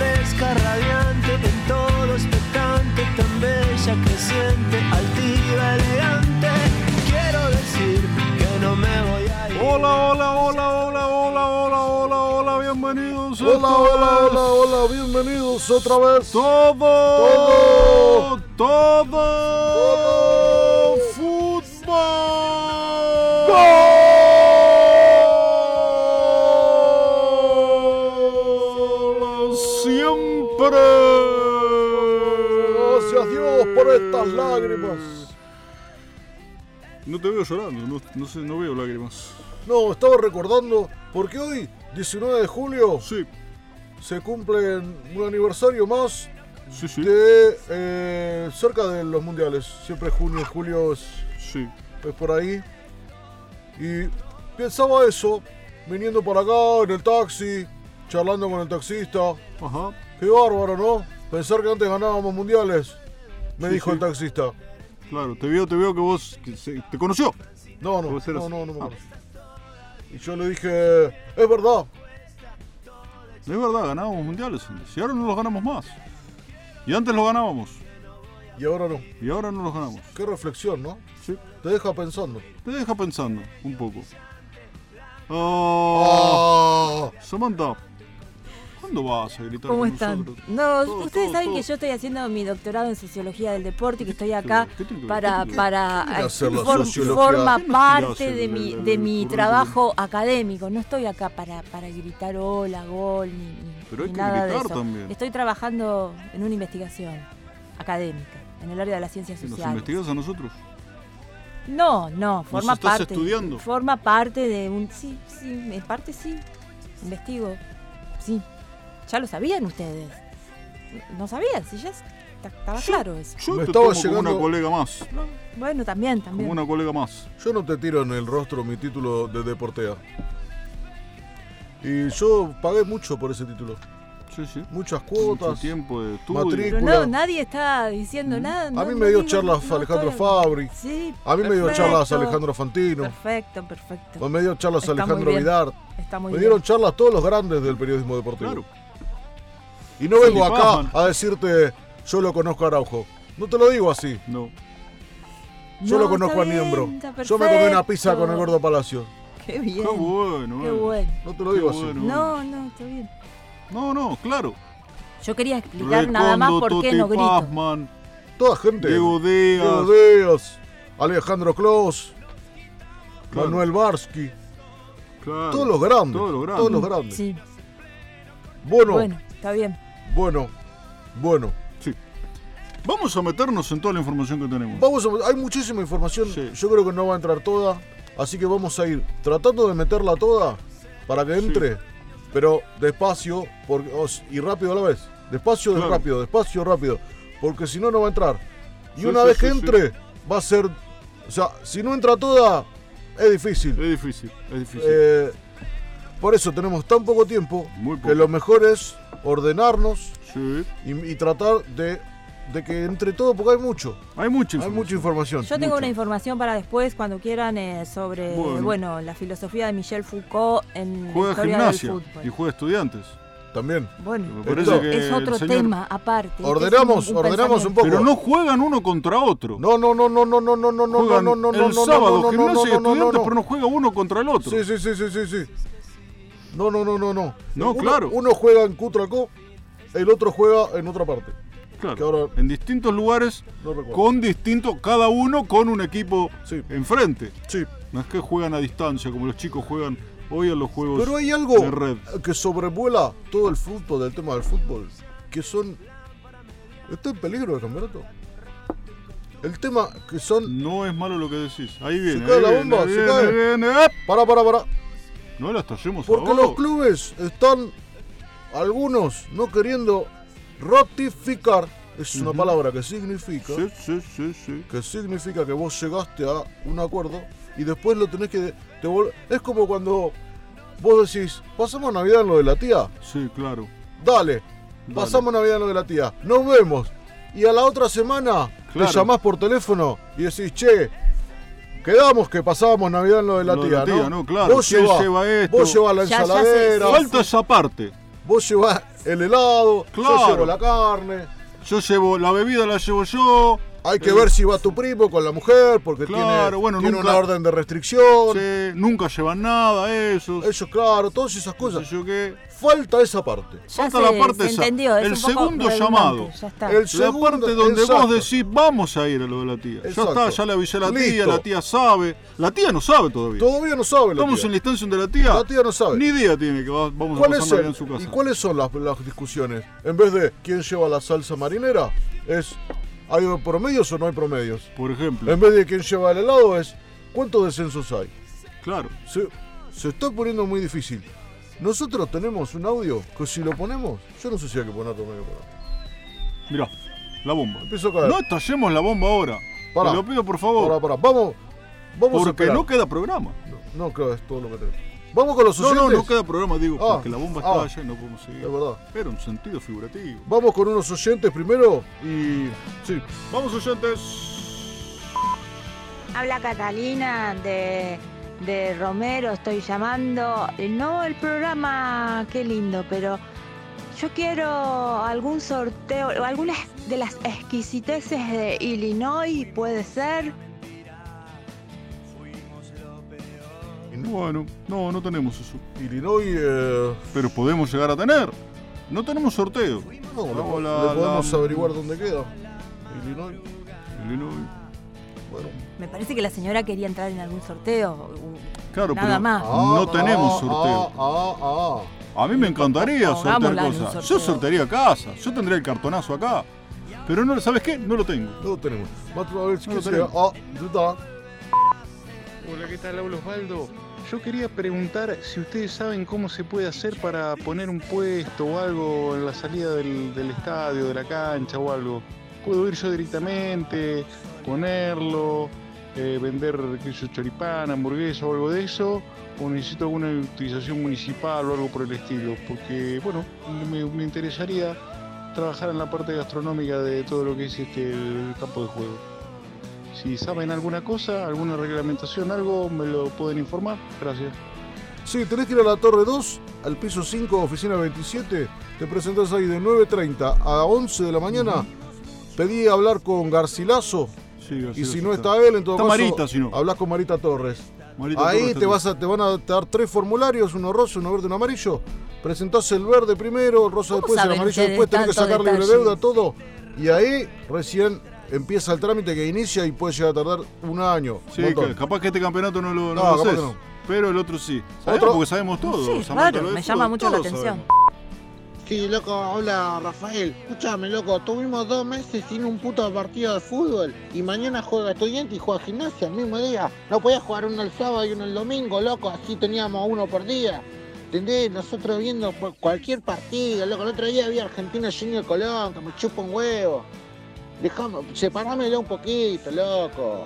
fresca, radiante, en todo expectante, tan bella, creciente, altiva, elegante. Quiero decir que no me voy a ir. Hola, hola, hola, hola, hola, hola, hola, hola, bienvenidos. Hola, hola, hola, hola, bienvenidos otra vez. Todo, todo, Todo. Siempre. Gracias Dios por estas lágrimas. No te veo llorando, no, no sé, no veo lágrimas. No, estaba recordando, porque hoy, 19 de julio, Sí, se cumple un aniversario más sí, sí, de eh, cerca de los mundiales. Siempre junio, julio es, sí. es por ahí. Y pensaba eso, viniendo por acá en el taxi, charlando con el taxista. Ajá. Qué bárbaro, ¿no? Pensar que antes ganábamos mundiales, me Sí, dijo sí. el taxista. Claro, te veo, te veo que vos que se- te conoció. No, no, no, no, no me Ah. Y yo le dije, es verdad, Es verdad, ganábamos mundiales antes. Y ahora no los ganamos más. Y antes los ganábamos. y ahora no. Y ahora no los ganamos. Qué reflexión, ¿no? Sí. Te deja pensando. Te deja pensando un poco. Oh, Ah, Samantha, ¿cuándo vas a gritar ¿Cómo con están? nosotros? No, Todo, ustedes todo, saben todo. que yo estoy haciendo mi doctorado en sociología del deporte y que estoy ¿Qué acá para para forma ¿Qué nos parte de mi de mi trabajo académico. No estoy acá para, para gritar hola, gol ni, ni- Pero hay ni que nada de eso. también. Estoy trabajando en una investigación académica en el área de las ciencias ¿Que ¿Nos sociales. investigas a nosotros? No, no, forma estás parte. estudiando? Forma parte de un. Sí, sí, en parte sí. Investigo. Sí. Ya lo sabían ustedes. No sabían, sí, ya es- ta- estaba claro eso. Yo Me te estaba tomo como llegando- una colega más. No, bueno, también, también. Como una colega más. yo no te tiro en el rostro mi título de deportea. Y yo pagué mucho por ese título. Sí, sí. Muchas Mucho cuotas. tiempo de estudio. matrícula. Pero no, nadie está diciendo nada. A mí me dio digo- charlas no Alejandro estoy- Fabri. Sí. A mí me dio charlas Alejandro Fantino. Perfecto, perfecto. Me dio charlas Está Alejandro. Vidar. Está muy Me bien. dieron charlas todos los grandes del periodismo deportivo. Claro. Y no vengo acá a decirte, yo lo conozco a Araujo. No te lo digo así. No. Yo No, lo conozco a Niembro. Yo me comí una pizza con el gordo Palacio. Qué bien. Qué bueno. Qué bueno. No te lo Qué digo así. No, no, está bien. No, no, claro. Yo quería explicar nada más por qué no grito. Pazman, Toda gente. Diego Diego Díaz. Díaz, Alejandro Klaus, Claro. Manuel Barsky. Claro. Todos los grandes. Todos los grandes. Todos los grandes. Sí, bueno, bueno, está bien. Bueno. Sí. Vamos a meternos en toda la información que tenemos. Vamos a- hay muchísima información. Sí. Yo creo que no va a entrar toda. Así que vamos a ir tratando de meterla toda para que entre. Pero despacio porque, y rápido a la vez. Despacio, Claro. rápido, despacio, rápido. Porque si no, no va a entrar. Y Sí, una vez que entre, va a ser. O sea, si no entra toda, es difícil. Es difícil, es difícil. Eh, por eso tenemos tan poco tiempo Muy que poco. lo mejor es ordenarnos Sí. y, y tratar de, de que entre todo, porque hay mucho. Hay mucha Hay información. mucha información. Yo tengo Mucho. una información para después, cuando quieran, eh, sobre Bueno. bueno. la filosofía de Michel Foucault en la Juega historia gimnasia del fútbol. y juega estudiantes. También. Bueno, que es otro señor- tema aparte. Este Ordenamos, un- un ordenamos un poco. Pero no juegan uno contra otro. No, no, no, no, no, no, no, no, no, Juegan no, no, no, el no, sábado no, no, gimnasia no, y no, no, estudiantes, no. pero no juega uno contra el otro. Sí, sí, sí, sí, sí, sí. No, no, no, no, no. No, Uno- claro. Uno juega en Cutralcó, el otro juega en otra parte. Claro. ahora- En distintos lugares, No con distintos, cada uno con un equipo Sí. enfrente. Sí. No es que juegan a distancia como los chicos juegan hoy en los juegos Pero hay algo de red. que sobrevuela todo el fútbol, del tema del fútbol, que son... ¿Está en peligro el campeonato? El tema que son... No es malo lo que decís. Ahí viene. cae ahí la viene, bomba, ahí se viene, cae. viene. Para, para, para. No las tallemos Porque a los clubes están, algunos, no queriendo ratificar. Es una palabra que significa, Sí, sí, sí, sí. que significa que vos llegaste a un acuerdo y después lo tenés que. Es como cuando vos decís, pasamos Navidad en lo de la tía. Sí, claro. Dale, pasamos Navidad en lo de la tía. Nos vemos. Y a la otra semana Claro. te llamás por teléfono y decís, che, quedamos que pasábamos Navidad en lo de la Lo de tía, la tía, ¿no? ¿no? Claro, Vos ¿quién llevás, lleva esto? vos llevás la Ya- ensaladera, Falta esa parte. vos llevás el helado, Claro. yo llevo la carne. Yo llevo la bebida, la llevo yo. Hay que ver si va tu primo con la mujer, porque Claro, tiene, bueno, tiene nunca- una orden de restricción. Sí, nunca llevan nada, esos. Eso, claro, todas esas no cosas. sé yo qué. Falta esa parte. Ya Falta la parte se esa. entendió. es El segundo llamado. Ya está. El La segundo- parte donde exacto. vos decís, vamos a ir a lo de la tía. Exacto. Ya está, ya le avisé a la tía, la tía sabe. La tía no sabe todavía. Todavía no sabe la Estamos tía. en la instancia de la tía. La tía no sabe. Ni idea tiene que va- vamos a ¿Cuál pasar en su casa. ¿Y cuáles son las, las discusiones? En vez de quién lleva la salsa marinera, es ¿hay promedios o no hay promedios? Por ejemplo. En vez de quién lleva el helado, es ¿cuántos descensos hay? Claro. Se, se está poniendo muy difícil. Nosotros tenemos un audio que si lo ponemos, yo no sé si hay que ponerlo medio por ahí. Mirá, la bomba. Empiezo a caer. No estallemos la bomba ahora. Pará. Te lo pido por favor. Pará, pará, vamos, vamos a porque no queda programa. No, no, claro, es todo lo que tenemos. Vamos con los No, oyentes. no, no queda programa, digo, Ah, porque la bomba ah. estalla y no podemos seguir. Es verdad. Era un sentido figurativo. Vamos con unos oyentes primero y. Sí. Vamos oyentes. Habla Catalina de, de Romero, estoy llamando. Eh, No el programa, qué lindo, pero yo quiero algún sorteo, o algunas de las exquisiteces de Illinois, puede ser. Bueno, no, no tenemos eso. Illinois. Eh, Pero podemos llegar a tener. No tenemos sorteo. no, le, le la- podemos la- averiguar dónde queda. Illinois. Illinois. Bueno. Me parece que la señora quería entrar en algún sorteo. Claro, Nada pero más. no tenemos ah, sorteo. Ah, ah, ah. A mí me encantaría sortear en cosas. Yo sorteo. sortearía casa. Yo tendría el cartonazo acá. Pero no, ¿sabes qué? No lo tengo. No lo tenemos. Vamos a ver si No lo tenemos. Ah. Hola, ¿qué tal? Hablo Osvaldo. Yo quería preguntar si ustedes saben cómo se puede hacer para poner un puesto o algo en la salida del, estadio, de la cancha o algo. ¿Puedo ir yo directamente, ponerlo, eh, vender yo, choripán, hamburguesa o algo de eso? ¿O necesito alguna utilización municipal o algo por el estilo? Porque, bueno, me, me interesaría trabajar en la parte gastronómica de todo lo que es este, el campo de juego. Si saben alguna cosa, alguna reglamentación, algo, me lo pueden informar. Gracias. Sí, tenés que ir a la Torre 2, al piso 5, oficina 27. Te presentás ahí de 9.30 a 11 de la mañana. Pedí hablar con Garcilaso. Sí, Y así si no está él, en todo Está caso, Marita, si no. hablas con Marita Torres. Marita Ahí Torres te, vas a, te van a dar tres formularios, uno rosa, uno verde, uno amarillo. Presentás el verde primero, el rosa ¿Cómo después, el amarillo después, tenés que sacar libre deuda, todo. Y ahí recién empieza el trámite que inicia y puede llegar a tardar un año. Sí, capaz que este campeonato no lo, no No, lo haces, no. Pero el otro sí. Sabemos Otro- porque sabemos todo. Sí, claro, me fútbol, llama mucho la atención. sabemos. Sí, loco, hola Rafael. Escúchame, loco, tuvimos dos meses sin un puto partido de fútbol y mañana juega estudiante y juega gimnasia el mismo día. No podía jugar uno el sábado y uno el domingo, loco, así teníamos uno por día. ¿Entendés? Nosotros viendo cu- cualquier partido, loco. El otro día vi Argentina Junior Colón, que me chupa un huevo. Dejame, separámelo un poquito, loco.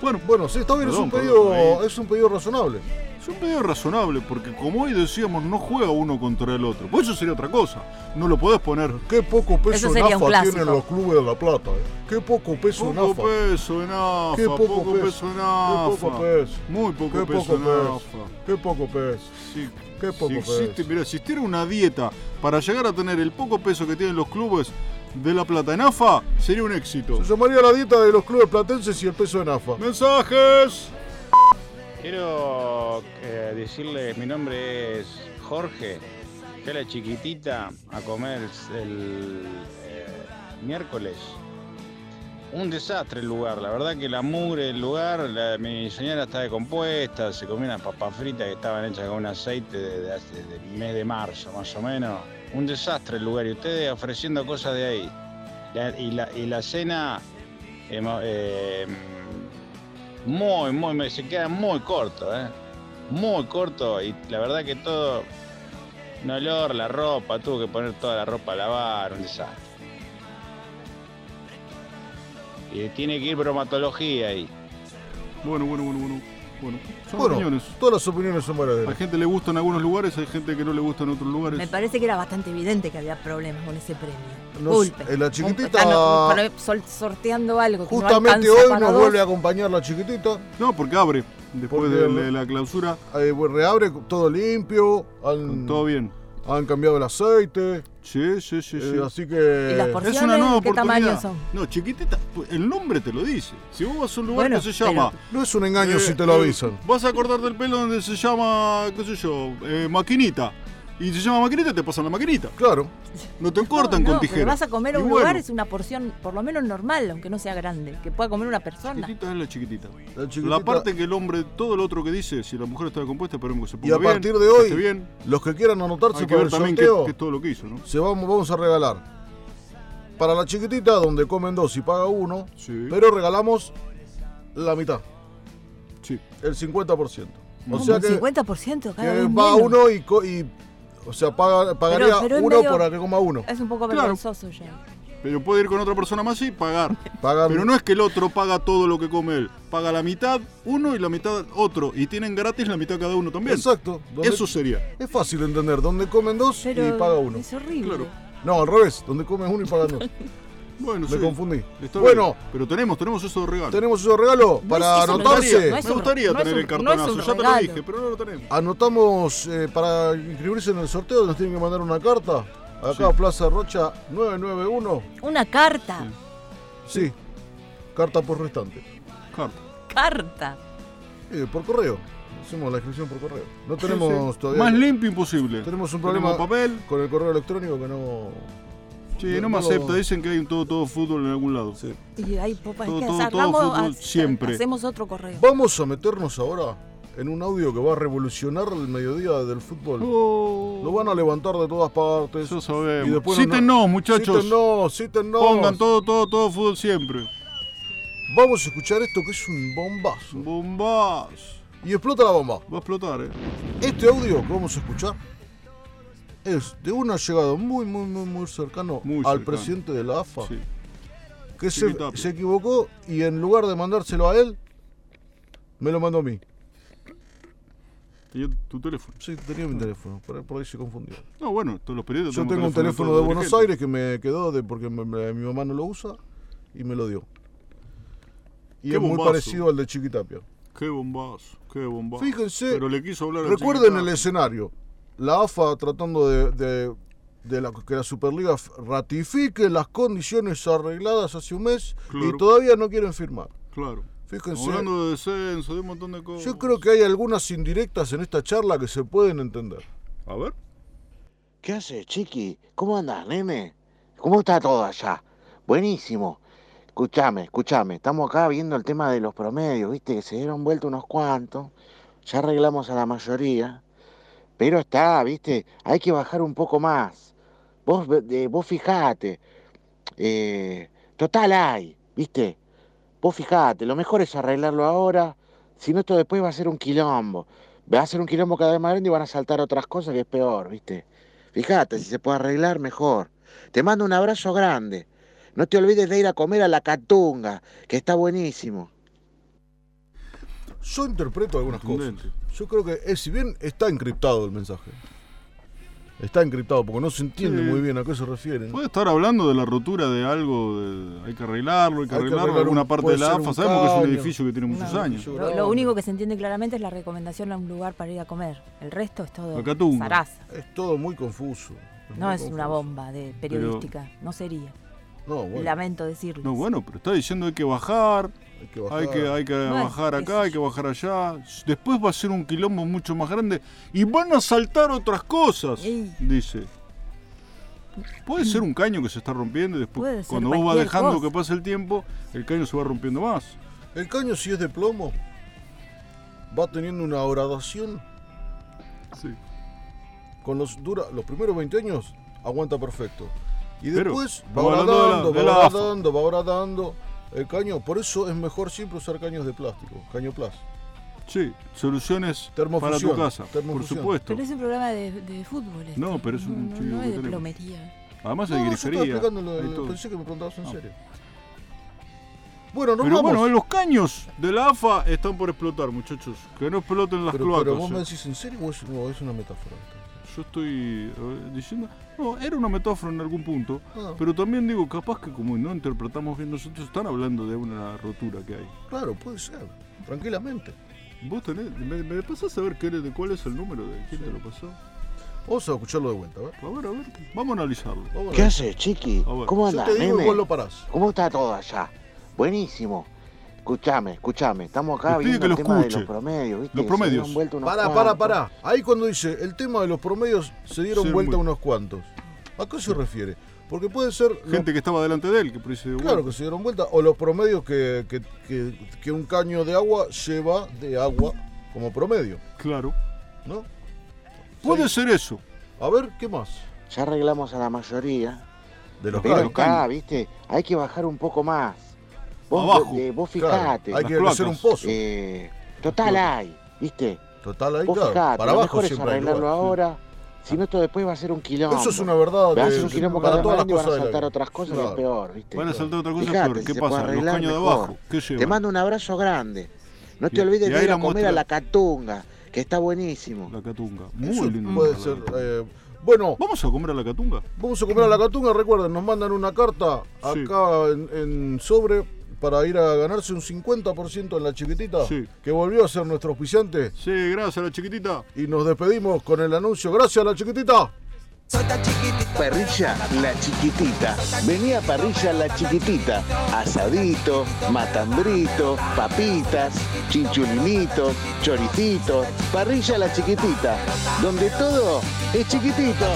Bueno, Bueno, sí, está bien, es, un pedido, es un pedido razonable. es un pedido razonable porque como hoy decíamos, no juega uno contra el otro. Pues eso sería otra cosa. No lo podés poner Qué poco peso Eso en AFA tienen los clubes de La Plata. eh. Qué poco peso en poco AFA. peso en AFA, Qué poco, poco peso, peso. en Qué AFA. poco peso. Muy poco Qué peso poco en peso. AFA. Qué poco peso. Sí, Qué poco si existe, mira, existiera una dieta para llegar a tener el poco peso que tienen los clubes de La Plata en AFA, sería un éxito. Se llamaría la dieta de los clubes platenses y el peso en AFA. ¡Mensajes! Quiero eh, decirles, mi nombre es Jorge. Fui a la chiquitita a comer el, el, eh, miércoles. Un desastre el lugar, la verdad que la mugre del lugar, mi señora está descompuesta, se comió unas papas fritas que estaban hechas con un aceite de, de hace- del mes de marzo más o menos. Un desastre el lugar y ustedes ofreciendo cosas de ahí. Y, la, y la cena, eh, muy, muy, se queda muy corto, ¿eh? Muy corto y la verdad que todo, un olor, la ropa, tuvo que poner toda la ropa a lavar, un desastre. Y tiene que ir bromatología ahí. Bueno, bueno, bueno, bueno. Bueno, son Bueno, opiniones. todas las opiniones son A verdaderas. gente le gusta en algunos lugares, hay gente que no le gusta en otros lugares. Me parece que era bastante evidente que había problemas con ese premio. Nos- Disculpe. en la chiquitita- están, sol- sorteando algo no Justamente hoy nos dos. vuelve a acompañar la chiquitita. No, porque abre. Después Porque- de, de la clausura, Eh, reabre todo limpio. Todo bien. Han cambiado el aceite. Sí, sí, sí, sí. eh, así que. ¿Y las Es porciones una nueva qué oportunidad. tamaño son? No, chiquitita, pues, el nombre te lo dice. Si vos vas a un lugar Bueno, que se llama. No es un engaño eh, si te lo eh, avisan. Vas a cortar del pelo donde se llama, qué sé yo, eh, maquinita. Y se llama maquinita, te pasan la maquinita. Claro. No te cortan No, con no, tijera. pero vas a comer a Y un bueno, lugar, es una porción por lo menos normal, aunque no sea grande, que pueda comer una persona. Chiquitita es la chiquitita. La parte que el hombre, todo lo otro que dice, si la mujer está compuesta, esperemos que se Y ponga a bien, partir de que hoy, bien. los que quieran anotarse Hay que para ver el también es todo lo que hizo, ¿no? se vamos, vamos a regalar. Para la chiquitita, donde comen dos y paga uno, Sí. pero regalamos la mitad, Sí. el 50%. O ¿Cómo? sea ¿Un que, 50% cada que vez va menos? uno y, y- o sea, paga, pagaría pero uno medio- para que coma uno. Es un poco Claro. vergonzoso ya. Pero puede ir con otra persona más y pagar. Pagan, Pero no es que el otro paga todo lo que come él. Paga la mitad uno y la mitad otro. Y tienen gratis la mitad cada uno también. Exacto. Eso sería. Es fácil de entender, donde comen dos Pero y paga uno. es horrible. Claro. No, al revés, donde comen uno y pagan dos. Bueno, Me sí. confundí. Está Bueno, bien. Pero tenemos, tenemos eso de regalo. tenemos esos regalos No para es- eso no es- anotarse. no es Me gustaría no tener un- el no es un cartonazo, ya te lo regalo. dije, pero no lo tenemos. Anotamos eh, para inscribirse en el sorteo, nos tienen que mandar una carta. Acá, Sí. Plaza Rocha 991. Una carta. Sí, carta por restante. Carta. Carta. Eh, por correo. Hacemos la inscripción por correo. No tenemos sí. todavía. Más limpio imposible. Tenemos un Tenemos problema papel. con el correo electrónico que no. Sí, No- no me acepta. Dicen que hay un todo, todo fútbol en algún lado. Sí. Y hay popas Todo- que todo- fútbol ha- siempre. hacemos otro correo. Vamos a meternos ahora en un audio que va a revolucionar el mediodía del fútbol. Oh, Lo van a levantar de todas partes. Eso Y sabemos. después Cítenos, muchachos. Sítenos, sítenos. Pongan todo, todo, todo fútbol siempre. Vamos a escuchar esto que es un bombazo. Bombas. Y explota la bomba. Va a explotar, eh. Este audio que vamos a escuchar es de un allegado muy, muy, muy, muy cercano Muy al cercano. presidente de la AFA, Sí. que se, se equivocó y en lugar de mandárselo a él, me lo mandó a mí. Tenía tu teléfono. Sí, tenía mi teléfono, por, por ahí se confundió. No, bueno, todos los periodistas Yo tengo un teléfono de Buenos. Aires que me quedó de porque me- me- mi mamá no lo usa y me lo dio. Y Qué es muy bombazo. parecido al de Chiquitapia. Qué bombazo, qué bombazo. Fíjense, Pero le quiso hablar al Recuerden el escenario. La AFA tratando de, de- de la, que la Superliga ratifique las condiciones arregladas hace un mes Claro. y todavía no quieren firmar. Claro. Fíjense, Hablando de descenso, de un montón de cosas. yo creo que hay algunas indirectas en esta charla que se pueden entender. A ver. ¿Qué haces, chiqui? ¿Cómo andas, nene? ¿Cómo está todo allá? Buenísimo. Escúchame, escúchame. Estamos acá viendo el tema de los promedios, viste, que se dieron vuelta unos cuantos. Ya arreglamos a la mayoría. Pero está, viste, hay que bajar un poco más. Vos, vos fijate. Eh, total hay, viste. Vos fijate, lo mejor es arreglarlo ahora. Si no, esto después va a ser un quilombo. Va a ser un quilombo cada vez más grande y van a saltar otras cosas que es peor, viste. Fíjate, si se puede arreglar, mejor. Te mando un abrazo grande. No te olvides de ir a comer a la Catunga, que está buenísimo. Yo interpreto algunas cosas. Yo creo que, eh, si bien está encriptado el mensaje, está encriptado porque no se entiende Sí. muy bien a qué se refieren. Puede estar hablando de la rotura de algo, de- hay que arreglarlo, hay que Hay que arreglarlo, arreglar alguna un- parte de la AFA. Sabemos que es un edificio que tiene muchos No, años. Lo, lo único que se entiende claramente es la recomendación a un lugar para ir a comer. El resto es todo zaraza. Es todo muy confuso. No muy es una bomba de periodística. No sería. No, bueno, Lamento decirlo. No, bueno, pero está diciendo hay que bajar, hay que bajar. hay que, hay que Bueno, bajar acá, hay que bajar allá. Después va a ser un quilombo mucho más grande y van a saltar otras cosas, Ey. dice. Puede ser un caño que se está rompiendo y después cuando vos vas dejando cosa. que pase el tiempo, el caño se va rompiendo más. El caño, si es de plomo, va teniendo una gradación. Sí. Con los, dura, los primeros 20 años aguanta perfecto. Y Pero, después va la- va AFA. agradando, va agradando. El caño, por eso es mejor siempre usar caños de plástico, caño plas. Sí, soluciones para tu casa, por supuesto. Pero es un programa de, de fútbol. este. No, pero es un no, chico no que es de tenemos. plomería. Además No, hay yo estaba grifería. pensé que me preguntabas en Ah. serio. Bueno, nos Pero vamos. bueno, los caños de la AFA están por explotar, muchachos. Que no exploten las pero, cloacas. pero vos eh. me decís en serio o es, o es una metáfora. Yo estoy eh, diciendo. No, era una metáfora en algún punto. Ah. Pero también digo, capaz que como no interpretamos bien nosotros, están hablando de una rotura que hay. Claro, puede ser, tranquilamente. Vos tenés. ¿Me, me pasás a ver qué, de cuál es el número de quién te lo pasó? Vamos a escucharlo de vuelta, ¿ver? A ver, a ver. Vamos a analizarlo. Vamos a ¿Qué haces, chiqui? A. ¿Cómo andás, te digo nene? vos lo parás. ¿Cómo está todo allá? Buenísimo. Escuchame, escuchame. Estamos acá viendo que el lo tema de escuche. los promedios, ¿viste? Los se promedios. dieron vuelta unos Pará, pará, cuantos. pará. Ahí cuando dice el tema de los promedios se dieron Sí, vuelta muy- unos cuantos. ¿A qué se refiere? Porque puede ser. lo- Gente que estaba delante de él, que por ahí se dio Claro vuelta. que se dieron vuelta. O los promedios que, que, que- que un caño de agua lleva de agua como promedio, Claro. ¿no? Puede Sí. ser eso. A ver, ¿qué más? Ya arreglamos a la mayoría. De los Pero acá, ¿viste? Hay que bajar un poco más. Vos, Abajo. eh, vos Claro, fijate. hay que hacer un pozo. Eh, total hay, ¿viste? Total, Vos claro. fijate. Para lo abajo mejor es hay arreglarlo lugar. ahora. Si no, esto después va a ser un quilombo. Eso es una verdad Va a de- ser un quilombo para cada todas las y van a cosas de la saltar otras cosas y es peor, ¿viste? Van a saltar otra cosa Fíjate, peor. ¿Qué pasa? Los caños de abajo. ¿Qué Te llevan? mando un abrazo grande. No te olvides de ir a comer a la Catunga, que está buenísimo. La catunga. Muy Eso lindo. puede ser. eh, bueno, ¿Vamos a comer a la catunga? vamos a comer a la catunga. Recuerden, nos mandan una carta Sí. acá en, en sobre para ir a ganarse un 50% en la chiquitita, Sí. que volvió a ser nuestro auspiciante. Sí, gracias, la chiquitita. Y nos despedimos con el anuncio. Gracias, la chiquitita. Parrilla La Chiquitita. Venía Parrilla La Chiquitita. Asadito, matambrito, papitas, chinchulinitos, choricitos. Parrilla La Chiquitita. Donde todo es chiquitito.